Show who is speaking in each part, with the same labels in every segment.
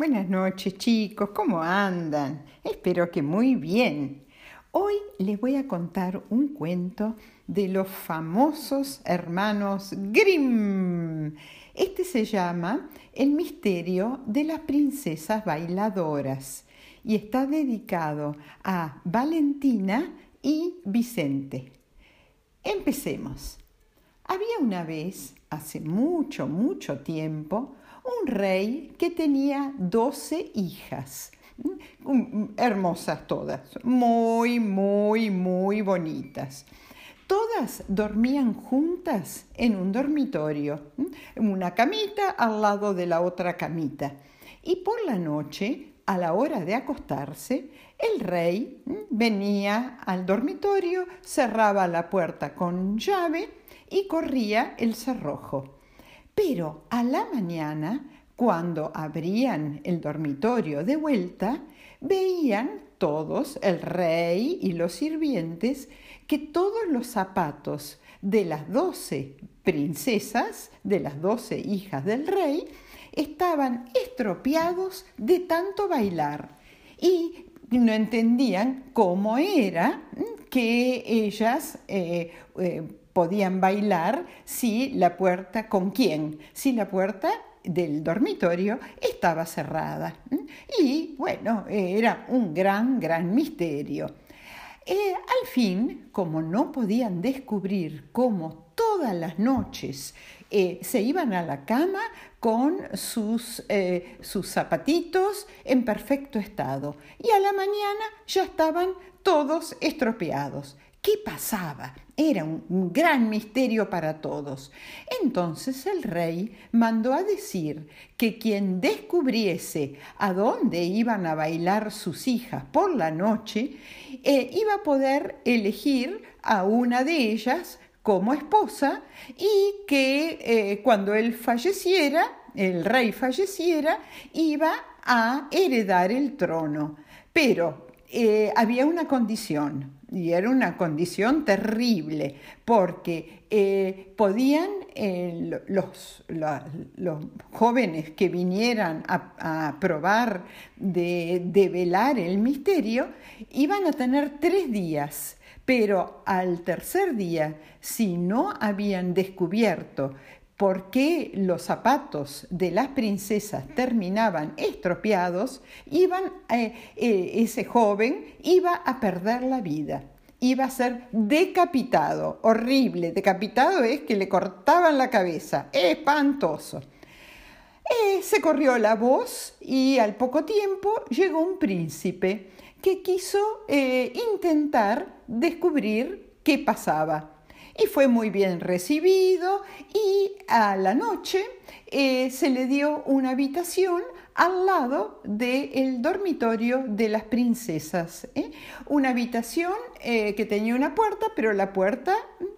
Speaker 1: Buenas noches chicos, ¿cómo andan? Espero que muy bien. Hoy les voy a contar un cuento de los famosos hermanos Grimm. Este se llama El misterio de las princesas bailadoras y está dedicado a Valentina y Vicente. Empecemos. Había una vez, hace mucho, mucho tiempo, un rey que tenía doce hijas, hermosas todas, muy, muy, muy bonitas. Todas dormían juntas en un dormitorio, una camita al lado de la otra camita. Y por la noche, a la hora de acostarse, el rey venía al dormitorio, cerraba la puerta con llave y corría el cerrojo. Pero a la mañana, cuando abrían el dormitorio de vuelta, veían todos, el rey y los sirvientes, que todos los zapatos de las doce princesas, de las doce hijas del rey, estaban estropeados de tanto bailar. Y no entendían cómo era que ellas eh, eh, podían bailar si la puerta, ¿con quién? Si la puerta del dormitorio estaba cerrada. Y bueno, era un gran, gran misterio. Eh, al fin, como no podían descubrir cómo todas las noches eh, se iban a la cama con sus, eh, sus zapatitos en perfecto estado y a la mañana ya estaban todos estropeados. ¿Qué pasaba? Era un gran misterio para todos. Entonces el rey mandó a decir que quien descubriese a dónde iban a bailar sus hijas por la noche, eh, iba a poder elegir a una de ellas como esposa y que eh, cuando él falleciera, el rey falleciera, iba a heredar el trono. Pero eh, había una condición, y era una condición terrible, porque eh, podían eh, los, jóvenes que vinieran a, probar de, de velar el misterio, iban a tener tres días, pero al tercer día, si no habían descubierto por qué los zapatos de las princesas terminaban estropeados, iban, eh, eh, ese joven iba a perder la vida, iba a ser decapitado, horrible, decapitado es que le cortaban la cabeza, espantoso. Eh, se corrió la voz y al poco tiempo llegó un príncipe que quiso intentar descubrir qué pasaba y fue muy bien recibido y a la noche eh, se le dio una habitación al lado del dormitorio de las princesas. ¿eh? Una habitación eh, que tenía una puerta, pero la puerta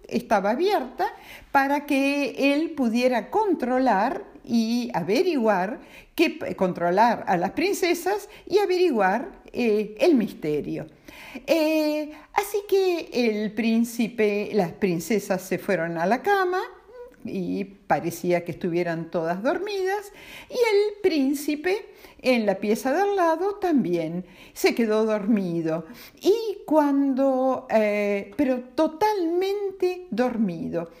Speaker 1: estaba abierta para que él pudiera controlar y averiguar, que, controlar a las princesas y averiguar el misterio. Eh, así que el príncipe, las princesas se fueron a la cama y parecía que estuvieran todas dormidas y el príncipe en la pieza de al lado también se quedó dormido y cuando, eh, pero totalmente dormido.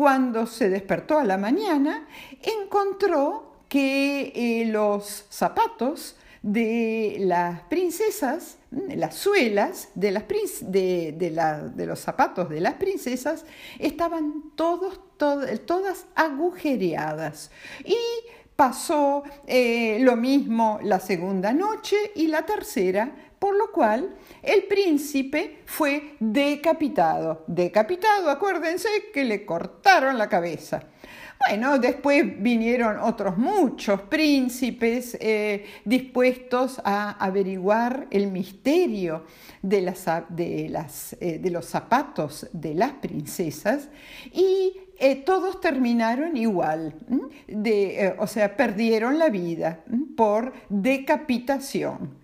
Speaker 1: Cuando se despertó a la mañana, encontró que eh, los zapatos de las princesas, las suelas de, las de, de, los zapatos de las princesas estaban todos, todas agujereadas. Y pasó eh, lo mismo la segunda noche y la tercera, por lo cual el príncipe fue decapitado. Decapitado, acuérdense que le cortaron la cabeza. Bueno, después vinieron otros muchos príncipes eh, dispuestos a averiguar el misterio eh, de, los zapatos de las princesas y eh, todos terminaron igual, o sea, perdieron la vida por decapitación.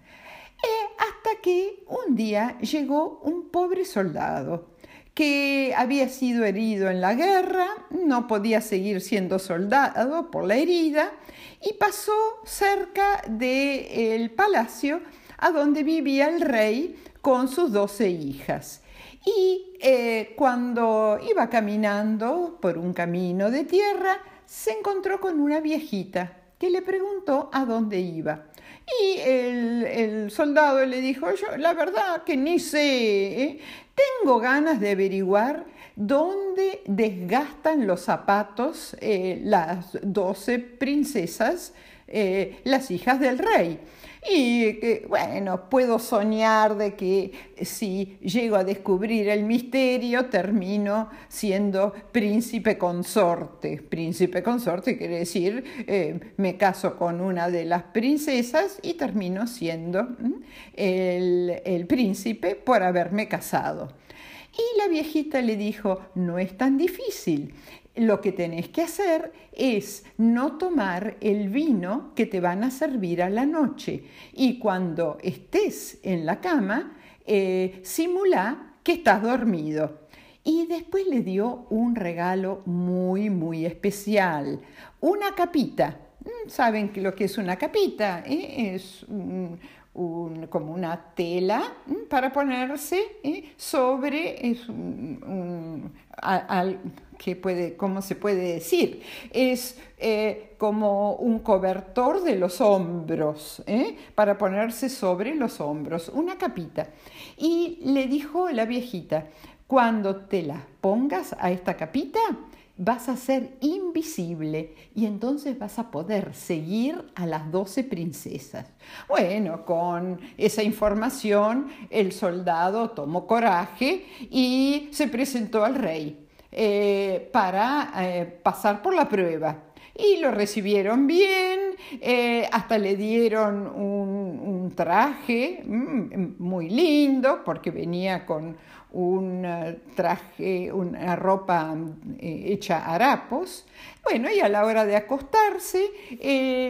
Speaker 1: Hasta que un día llegó un pobre soldado que había sido herido en la guerra, no podía seguir siendo soldado por la herida y pasó cerca del palacio a donde vivía el rey con sus doce hijas. Y eh, cuando iba caminando por un camino de tierra, se encontró con una viejita que le preguntó a dónde iba. Y el, soldado le dijo, yo la verdad que ni sé, ¿eh? tengo ganas de averiguar dónde desgastan los zapatos eh, las doce princesas, eh, las hijas del rey. Y que, bueno, puedo soñar de que si llego a descubrir el misterio, termino siendo príncipe consorte. Príncipe consorte quiere decir, eh, me caso con una de las princesas y termino siendo el, el príncipe por haberme casado. Y la viejita le dijo, no es tan difícil lo que tenés que hacer es no tomar el vino que te van a servir a la noche y cuando estés en la cama, eh, simula que estás dormido. Y después le dio un regalo muy, muy especial, una capita. Mm, ¿Saben lo que es una capita? ¿Eh? Es como una tela para ponerse ¿eh? sobre es que puede, ¿cómo se puede decir? Es eh, como un cobertor de los hombros, ¿eh? para ponerse sobre los hombros, una capita. Y le dijo la viejita, cuando te la pongas a esta capita, vas a ser invisible y entonces vas a poder seguir a las doce princesas. Bueno, con esa información el soldado tomó coraje y se presentó al rey. Eh, para eh, pasar por la prueba. Y lo recibieron bien, eh, hasta le dieron un, traje mm, muy lindo, porque venía con un traje, una ropa hecha harapos. Bueno, y a la hora de acostarse,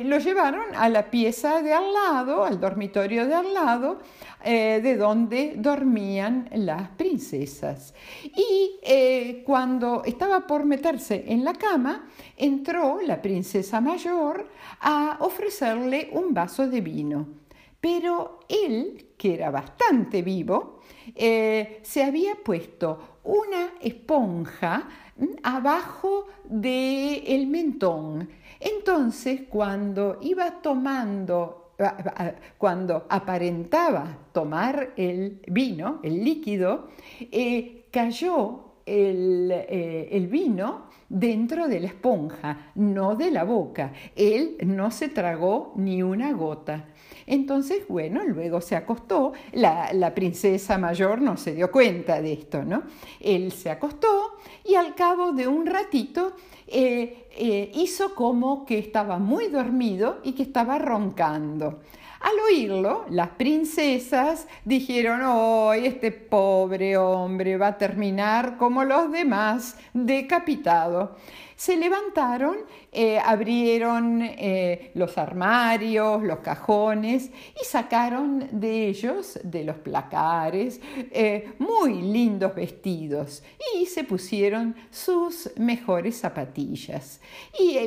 Speaker 1: lo llevaron a la pieza de al lado, al dormitorio de al lado, eh, de donde dormían las princesas. Y eh, cuando estaba por meterse en la cama, entró la princesa mayor a ofrecerle un vaso de vino. Pero él, que era bastante vivo, eh, se había puesto una esponja abajo del mentón. Entonces, cuando iba tomando cuando aparentaba tomar el vino, el líquido, eh, cayó eh, el, vino dentro de la esponja, no de la boca. Él no se tragó ni una gota. Entonces, bueno, luego se acostó. La, princesa mayor no se dio cuenta de esto, ¿no? Él se acostó y al cabo de un ratito eh, eh, hizo como que estaba muy dormido y que estaba roncando. Al oírlo, las princesas dijeron, oh, este pobre hombre va a terminar como los demás, decapitado se levantaron, eh, abrieron los armarios, los cajones y sacaron de ellos, de los placares, muy lindos vestidos y se pusieron sus mejores zapatillas. Y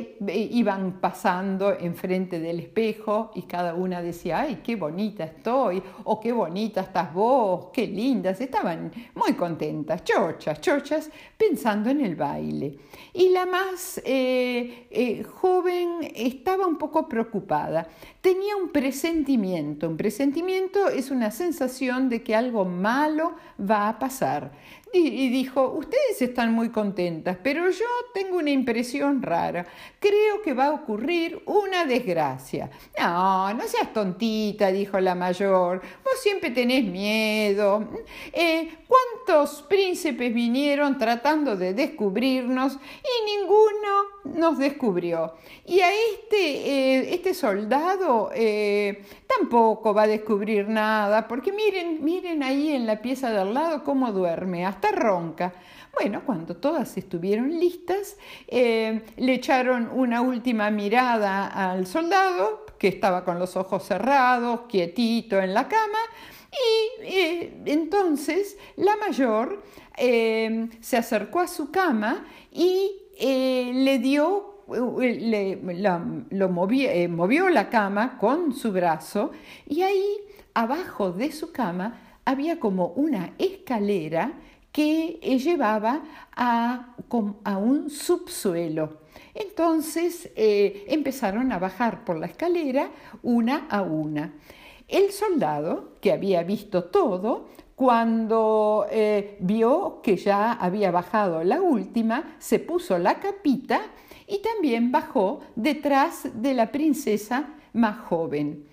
Speaker 1: iban pasando enfrente del espejo y cada una decía, ay, qué bonita estoy, o qué bonita estás vos, qué lindas. Estaban muy contentas, chochas, chochas, pensando en el baile. Y la más eh, eh, joven estaba un poco preocupada. Tenía un presentimiento. Un presentimiento es una sensación de que algo malo va a pasar y, dijo, ustedes están muy contentas, pero yo tengo una impresión rara. Creo que va a ocurrir una desgracia. No, no seas tontita, dijo la mayor. Vos siempre tenés miedo. Eh, ¿Cuántos príncipes vinieron tratando de descubrirnos y ninguno nos descubrió? Y a este, eh, este soldado eh, tampoco va a descubrir nada, porque miren, miren ahí en la pieza de al lado cómo duerme ronca. Bueno, cuando todas estuvieron listas, eh, le echaron una última mirada al soldado, que estaba con los ojos cerrados, quietito en la cama, Y entonces la mayor se acercó a su cama y le dio lo movió la cama con su brazo y ahí abajo de su cama había como una escalera que llevaba a, a un subsuelo. Entonces eh, empezaron a bajar por la escalera una a una. El soldado, que había visto todo, cuando eh, vio que ya había bajado la última, se puso la capita y también bajó detrás de la princesa más joven.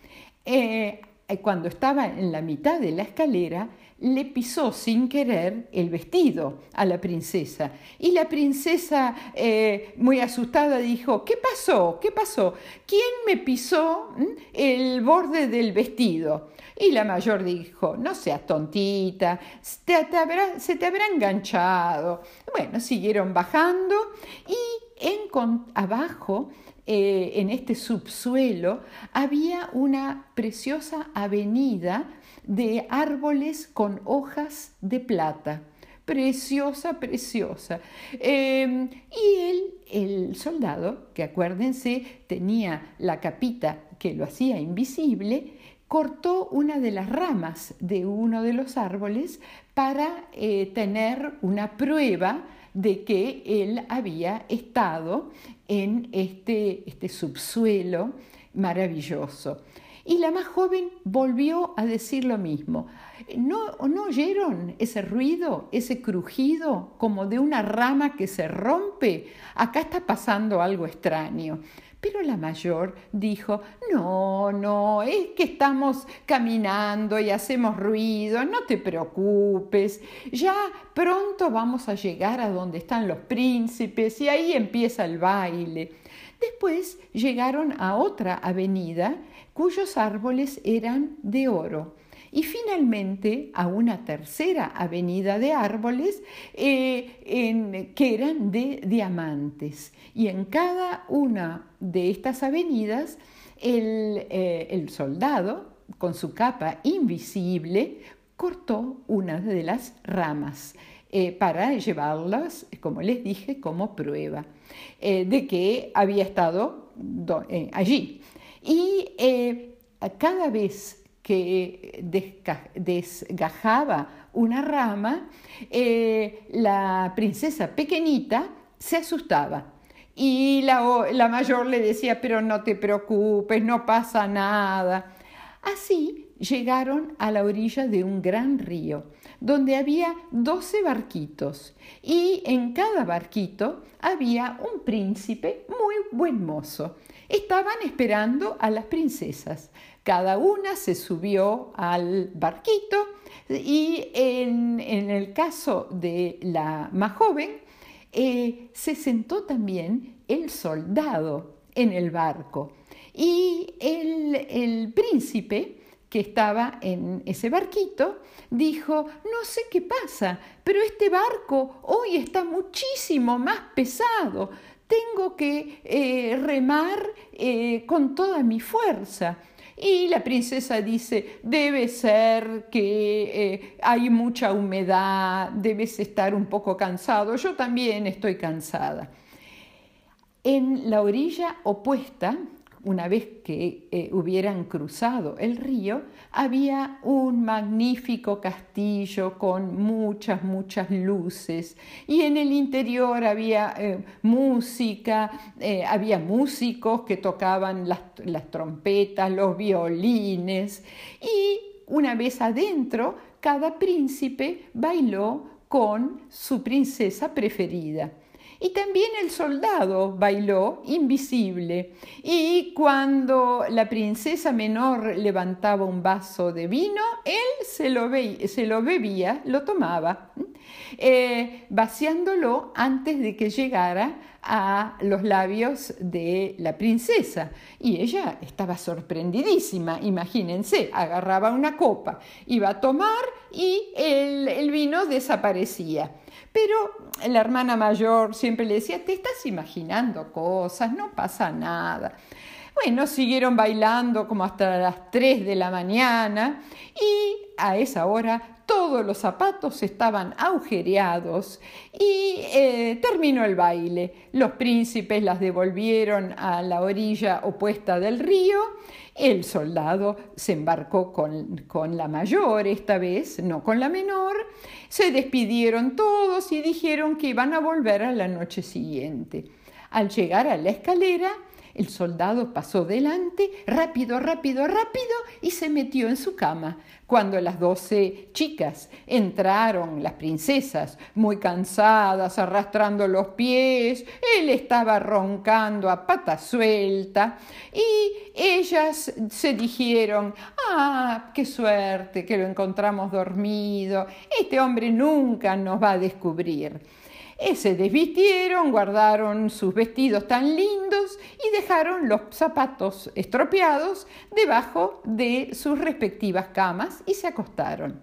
Speaker 1: Eh, cuando estaba en la mitad de la escalera, le pisó sin querer el vestido a la princesa. Y la princesa, eh, muy asustada, dijo, ¿qué pasó? ¿Qué pasó? ¿Quién me pisó mm, el borde del vestido? Y la mayor dijo, no seas tontita, se te habrá, enganchado. Bueno, siguieron bajando y en, abajo eh, en este subsuelo había una preciosa avenida de árboles con hojas de plata. Preciosa, preciosa. Em, y él, el soldado, que acuérdense, tenía la capita que lo hacía invisible, cortó una de las ramas de uno de los árboles para eh, tener una prueba de que él había estado en este, este subsuelo maravilloso. Y la más joven volvió a decir lo mismo. ¿No, ¿No oyeron ese ruido, ese crujido como de una rama que se rompe? Acá está pasando algo extraño. Pero la mayor dijo, no, no, es que estamos caminando y hacemos ruido, no te preocupes, ya pronto vamos a llegar a donde están los príncipes y ahí empieza el baile. Después llegaron a otra avenida cuyos árboles eran de oro. Y finalmente a una tercera avenida de árboles eh, que eran de diamantes. Y en cada una de estas avenidas el, eh, soldado, con su capa invisible, cortó una de las ramas. Eh, para llevarlas, como les dije, como prueba de que había estado allí. Y cada vez que desgajaba una rama, eh, la princesa pequeñita se asustaba. Y la, la mayor le decía, pero no te preocupes, no pasa nada. Así llegaron a la orilla de un gran río, donde había doce barquitos, y en cada barquito había un príncipe muy buen mozo. Estaban esperando a las princesas. Cada una se subió al barquito y en, el caso de la más joven, eh, se sentó también el soldado en el barco. Y el príncipe que estaba en ese barquito, dijo, no sé qué pasa, pero este barco hoy está muchísimo más pesado tengo que eh, remar eh, con toda mi fuerza. Y la princesa dice, debe ser que eh, hay mucha humedad, debes estar un poco cansado, yo también estoy cansada. En la orilla opuesta una vez que eh, hubieran cruzado el río, había un magnífico castillo con muchas, muchas luces y en el interior había eh, música, eh, había músicos que tocaban las, las trompetas, los violines y una vez adentro, cada príncipe bailó con su princesa preferida. Y también el soldado bailó invisible. Y cuando la princesa menor levantaba un vaso de vino, él se lo, se lo bebía, lo tomaba, eh, vaciándolo antes de que llegara a los labios de la princesa. Y ella estaba sorprendidísima, imagínense, agarraba una copa, iba a tomar y el vino desaparecía. Pero la hermana mayor siempre le decía, te estás imaginando cosas, no pasa nada. Bueno, siguieron bailando como hasta las 3 de la mañana y a esa hora todos los zapatos estaban agujereados y eh, terminó el baile. Los príncipes las devolvieron a la orilla opuesta del río. El soldado se embarcó con, con la mayor esta vez, no con la menor. Se despidieron todos y dijeron que iban a volver a la noche siguiente. Al llegar a la escalera, el soldado pasó delante, rápido, rápido, rápido, y se metió en su cama. Cuando las doce chicas entraron, las princesas, muy cansadas, arrastrando los pies, él estaba roncando a pata suelta, y ellas se dijeron, ah, qué suerte que lo encontramos dormido, este hombre nunca nos va a descubrir. Eh, se desvistieron, guardaron sus vestidos tan lindos y dejaron los zapatos estropeados debajo de sus respectivas camas y se acostaron.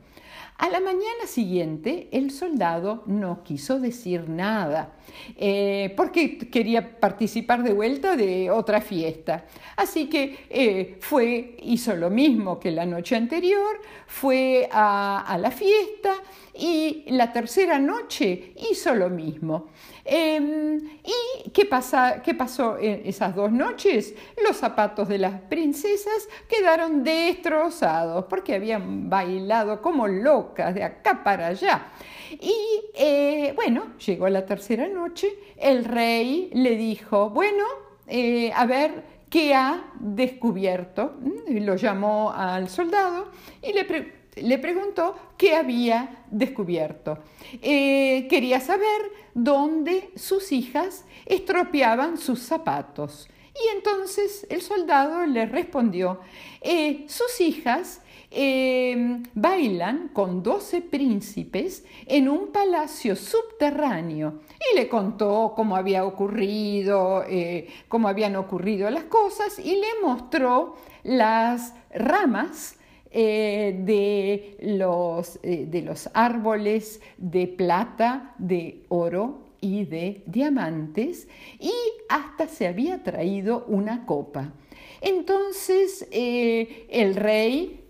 Speaker 1: A la mañana siguiente el soldado no quiso decir nada eh, porque quería participar de vuelta de otra fiesta. Así que eh, fue, hizo lo mismo que la noche anterior, fue a la fiesta y la tercera noche hizo lo mismo. Em, ¿Y qué, pasa, qué pasó en esas dos noches? Los zapatos de las princesas quedaron destrozados porque habían bailado como locas de acá para allá. Y eh, bueno, llegó la tercera noche, el rey le dijo, bueno, eh, a ver, ¿qué ha descubierto? Mm, lo llamó al soldado y le preguntó, le preguntó qué había descubierto. Eh, quería saber dónde sus hijas estropeaban sus zapatos. Y entonces el soldado le respondió, eh, sus hijas eh, bailan con doce príncipes en un palacio subterráneo. Y le contó cómo había ocurrido, cómo habían ocurrido las cosas y le mostró las ramas eh, de, los, eh, de los árboles de plata, de oro y de diamantes y hasta se había traído una copa. Entonces eh, el rey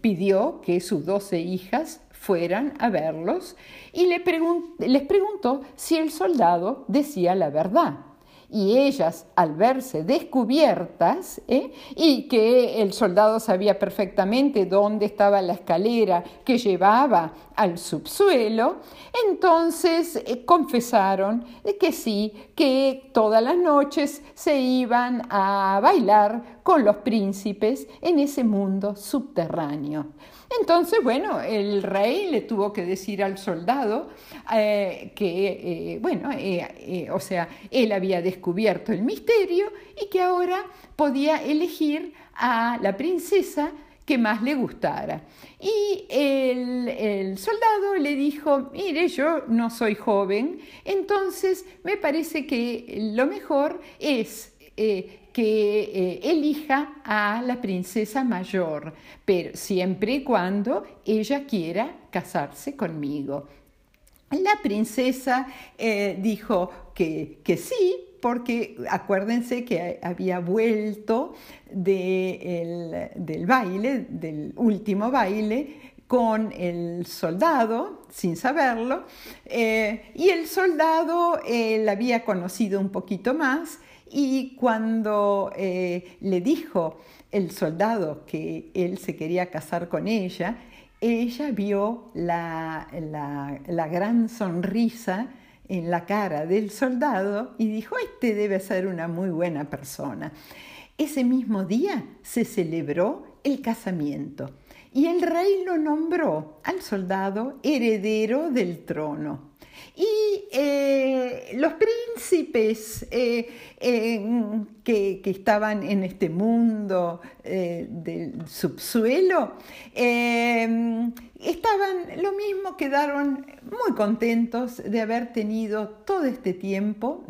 Speaker 1: pidió que sus doce hijas fueran a verlos y les preguntó si el soldado decía la verdad y ellas al verse descubiertas ¿eh? y que el soldado sabía perfectamente dónde estaba la escalera que llevaba al subsuelo, entonces eh, confesaron que sí, que todas las noches se iban a bailar con los príncipes en ese mundo subterráneo. Entonces, bueno, el rey le tuvo que decir al soldado eh, que, eh, bueno, eh, o sea, él había descubierto el misterio y que ahora podía elegir a la princesa que más le gustara. Y el, el, soldado le dijo, mire, yo no soy joven, entonces me parece que lo mejor es que eh, elija a la princesa mayor, pero siempre y cuando ella quiera casarse conmigo. La princesa eh, dijo que, que sí, porque acuérdense que había vuelto del baile, del último baile, con el soldado, sin saberlo, eh, y el soldado la había conocido un poquito más y cuando eh, le dijo el soldado que él se quería casar con ella, ella vio la, la, gran sonrisa en la cara del soldado y dijo, este debe ser una muy buena persona. Ese mismo día se celebró el casamiento y el rey lo nombró al soldado heredero del trono. Y eh, los príncipes eh, que, estaban en este mundo eh, del subsuelo estaban lo mismo, quedaron muy contentos de haber tenido todo este tiempo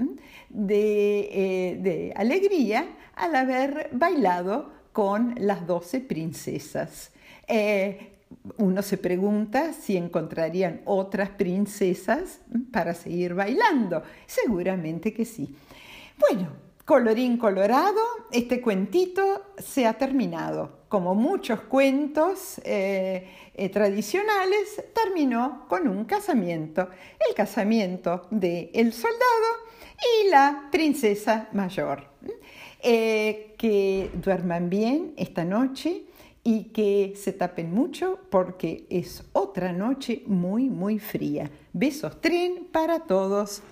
Speaker 1: de, de alegría al haber bailado con las doce princesas uno se pregunta si encontrarían otras princesas para seguir bailando. Seguramente que sí. Bueno, Colorín colorado, este cuentito se ha terminado. Como muchos cuentos eh, eh, tradicionales, terminó con un casamiento. El casamiento de el soldado y la princesa mayor. Eh, que duerman bien esta noche y que se tapen mucho porque es otra noche muy, muy fría. Besos tren para todos.